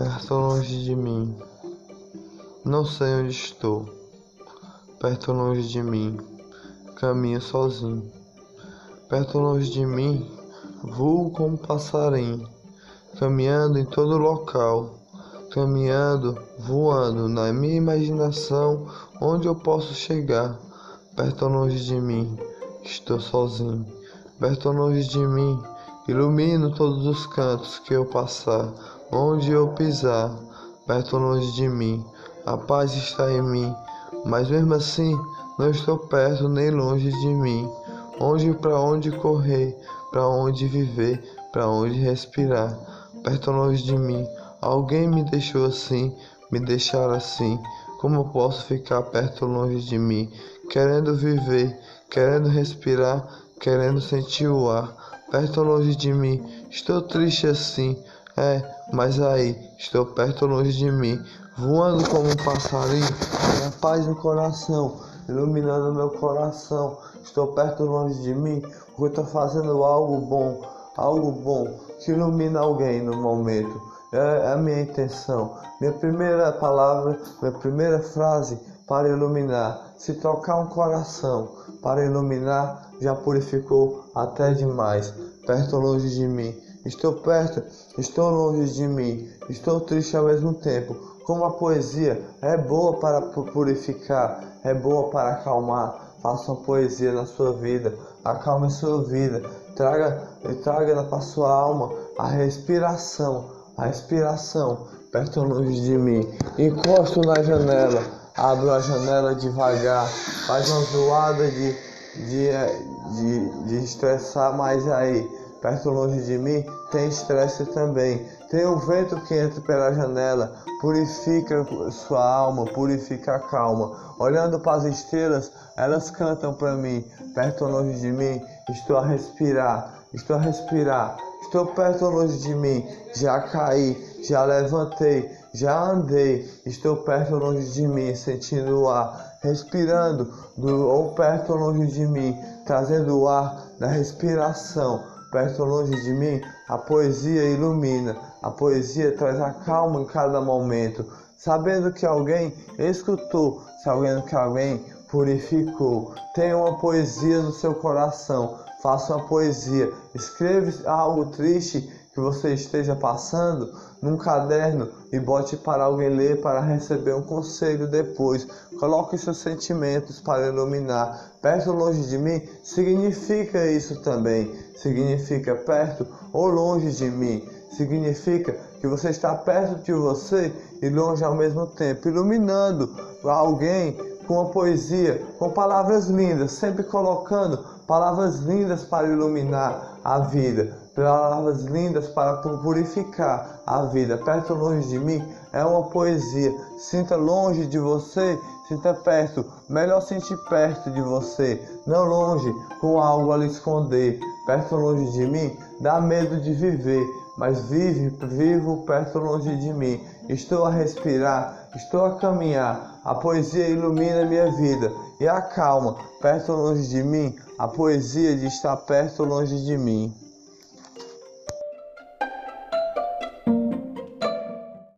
perto longe de mim. Não sei onde estou, perto longe de mim. Caminho sozinho, perto longe de mim. Voo como passarinho, caminhando em todo local, caminhando, voando na minha imaginação, onde eu posso chegar. Perto longe de mim, estou sozinho, perto longe de mim. Ilumino todos os cantos que eu passar, onde eu pisar, perto longe de mim. A paz está em mim, mas mesmo assim não estou perto nem longe de mim. Onde para onde correr, para onde viver, para onde respirar, perto longe de mim. Alguém me deixou assim, me deixar assim. Como posso ficar perto longe de mim, querendo viver, querendo respirar, querendo sentir o ar, perto longe de mim. Estou triste assim, é, mas aí, estou perto longe de mim, voando como um passarinho, minha paz no coração, iluminando meu coração. Estou perto longe de mim, porque estou fazendo algo bom, algo bom que ilumina alguém no momento. É a minha intenção. Minha primeira palavra, minha primeira frase para iluminar. Se tocar um coração para iluminar, já purificou até demais. Perto longe de mim. Estou perto, estou longe de mim. Estou triste ao mesmo tempo. Como a poesia é boa para purificar, é boa para acalmar. Faça uma poesia na sua vida, acalme a sua vida, traga, traga para sua alma a respiração, a respiração perto longe de mim. Encosto na janela, abro a janela devagar, faz uma zoada de, de, de, de estressar mais aí. Perto longe de mim tem estresse também. Tem um vento que entra pela janela, purifica sua alma, purifica a calma. Olhando para as estrelas, elas cantam para mim. Perto longe de mim, estou a respirar, estou a respirar. Estou perto longe de mim, já caí, já levantei, já andei. Estou perto longe de mim, sentindo o ar, respirando, do, ou perto longe de mim, trazendo o ar da respiração. Perto longe de mim, a poesia ilumina, a poesia traz a calma em cada momento, sabendo que alguém escutou, sabendo que alguém purificou. Tenha uma poesia no seu coração, faça uma poesia, escreva algo triste que você esteja passando num caderno e bote para alguém ler para receber um conselho depois. Coloque seus sentimentos para iluminar. Perto ou longe de mim significa isso também. Significa perto ou longe de mim. Significa que você está perto de você e longe ao mesmo tempo, iluminando alguém com uma poesia, com palavras lindas, sempre colocando palavras lindas para iluminar a vida, palavras lindas para purificar a vida. Perto longe de mim é uma poesia. Sinta longe de você, sinta perto. Melhor sentir perto de você, não longe com algo a lhe esconder. Perto longe de mim dá medo de viver, mas vive, vivo perto longe de mim. Estou a respirar, estou a caminhar. A poesia ilumina minha vida e acalma. Perto longe de mim, a poesia de estar perto longe de mim.